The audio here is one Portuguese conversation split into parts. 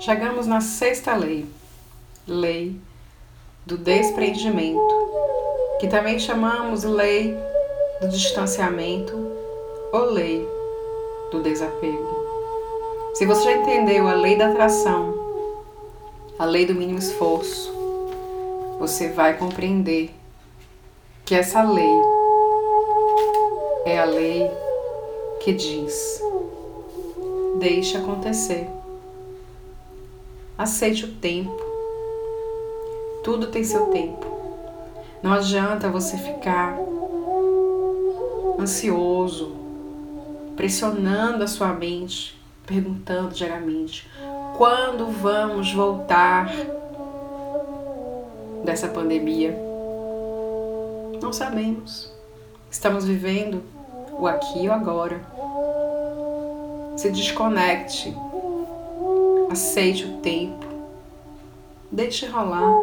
Chegamos na sexta lei, lei do despreendimento, que também chamamos lei do distanciamento ou lei do desapego. Se você já entendeu a lei da atração, a lei do mínimo esforço, você vai compreender que essa lei é a lei que diz: deixe acontecer. Aceite o tempo. Tudo tem seu tempo. Não adianta você ficar ansioso, pressionando a sua mente, perguntando diariamente: quando vamos voltar dessa pandemia? Não sabemos. Estamos vivendo o aqui e o agora. Se desconecte aceite o tempo, deixe rolar.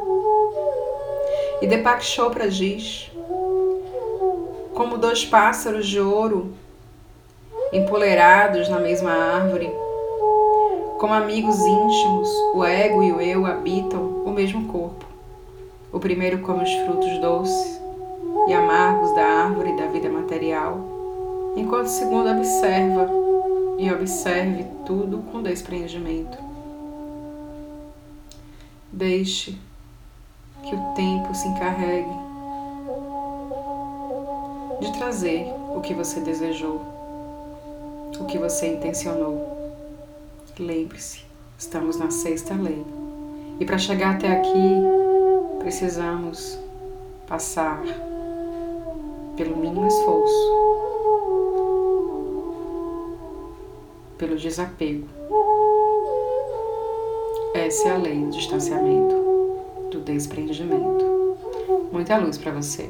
E Deepak Chopra diz: como dois pássaros de ouro empolerados na mesma árvore, como amigos íntimos, o ego e o eu habitam o mesmo corpo. O primeiro come os frutos doces e amargos da árvore da vida material, enquanto o segundo observa e observe tudo com despreendimento. Deixe que o tempo se encarregue de trazer o que você desejou, o que você intencionou. Lembre-se, estamos na sexta lei. E para chegar até aqui, precisamos passar pelo mínimo esforço, pelo desapego essa é a lei do distanciamento, do despreendimento. Muita luz para você.